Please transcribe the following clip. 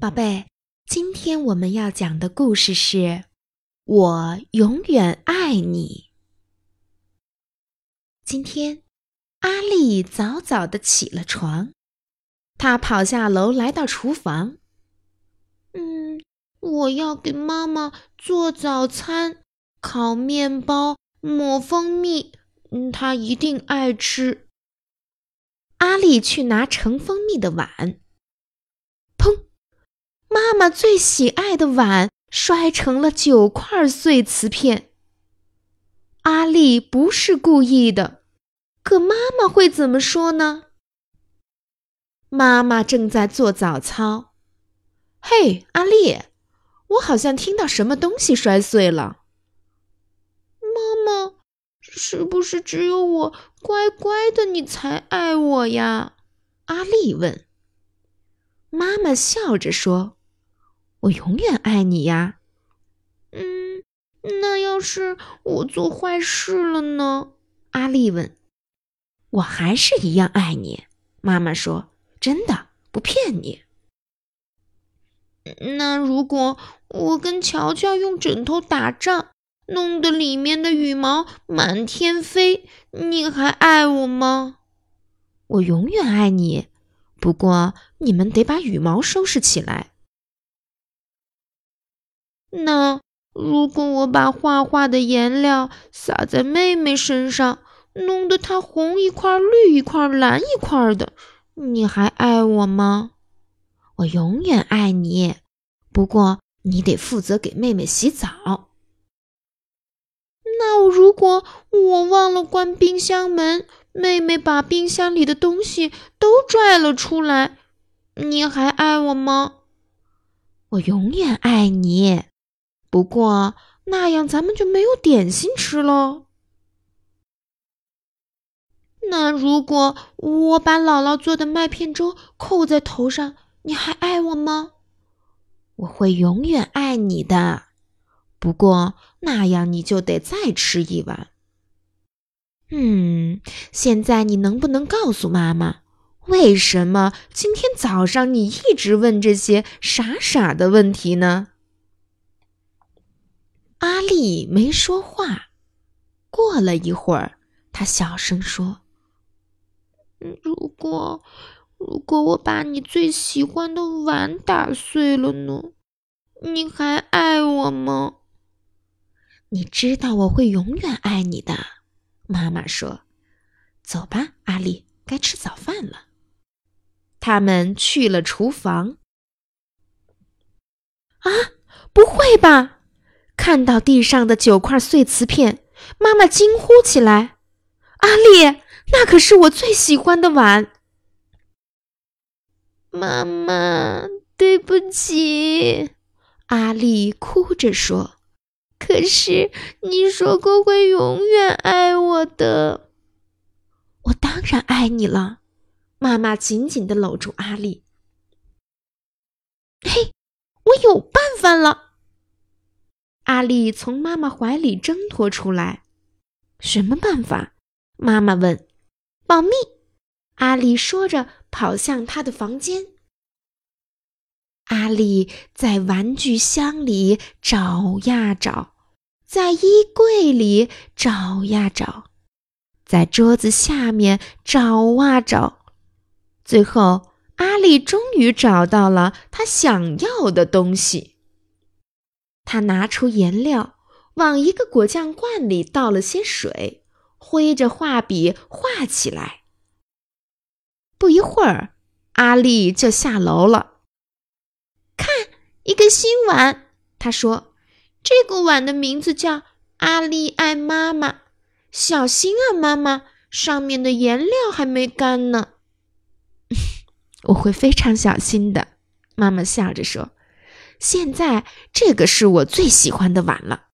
宝贝，今天我们要讲的故事是《我永远爱你》。今天，阿丽早早的起了床，她跑下楼来到厨房。嗯，我要给妈妈做早餐，烤面包，抹蜂蜜，嗯，她一定爱吃。阿丽去拿盛蜂蜜的碗。妈妈最喜爱的碗摔成了九块碎瓷片。阿丽不是故意的，可妈妈会怎么说呢？妈妈正在做早操。嘿，阿丽，我好像听到什么东西摔碎了。妈妈，是不是只有我乖乖的你才爱我呀？阿丽问。妈妈笑着说。我永远爱你呀。嗯，那要是我做坏事了呢？阿丽问。我还是一样爱你，妈妈说，真的不骗你。那如果我跟乔乔用枕头打仗，弄得里面的羽毛满天飞，你还爱我吗？我永远爱你，不过你们得把羽毛收拾起来。那如果我把画画的颜料洒在妹妹身上，弄得她红一块、绿一块、蓝一块的，你还爱我吗？我永远爱你，不过你得负责给妹妹洗澡。那如果我忘了关冰箱门，妹妹把冰箱里的东西都拽了出来，你还爱我吗？我永远爱你。不过那样咱们就没有点心吃喽。那如果我把姥姥做的麦片粥扣在头上，你还爱我吗？我会永远爱你的。不过那样你就得再吃一碗。嗯，现在你能不能告诉妈妈，为什么今天早上你一直问这些傻傻的问题呢？阿丽没说话。过了一会儿，她小声说：“如果，如果我把你最喜欢的碗打碎了呢？你还爱我吗？”你知道我会永远爱你的，妈妈说：“走吧，阿丽，该吃早饭了。”他们去了厨房。啊，不会吧！看到地上的九块碎瓷片，妈妈惊呼起来：“阿丽，那可是我最喜欢的碗！”妈妈，对不起，阿丽哭着说：“可是你说过会永远爱我的。”我当然爱你了，妈妈紧紧的搂住阿丽。嘿，我有办法了。阿丽从妈妈怀里挣脱出来，什么办法？妈妈问。保密。阿丽说着，跑向她的房间。阿丽在玩具箱里找呀找，在衣柜里找呀找，在桌子下面找啊找，最后，阿丽终于找到了她想要的东西。他拿出颜料，往一个果酱罐里倒了些水，挥着画笔画起来。不一会儿，阿丽就下楼了。看，一个新碗。他说：“这个碗的名字叫阿丽爱妈妈。小心啊，妈妈，上面的颜料还没干呢。”我会非常小心的，妈妈笑着说。现在这个是我最喜欢的碗了。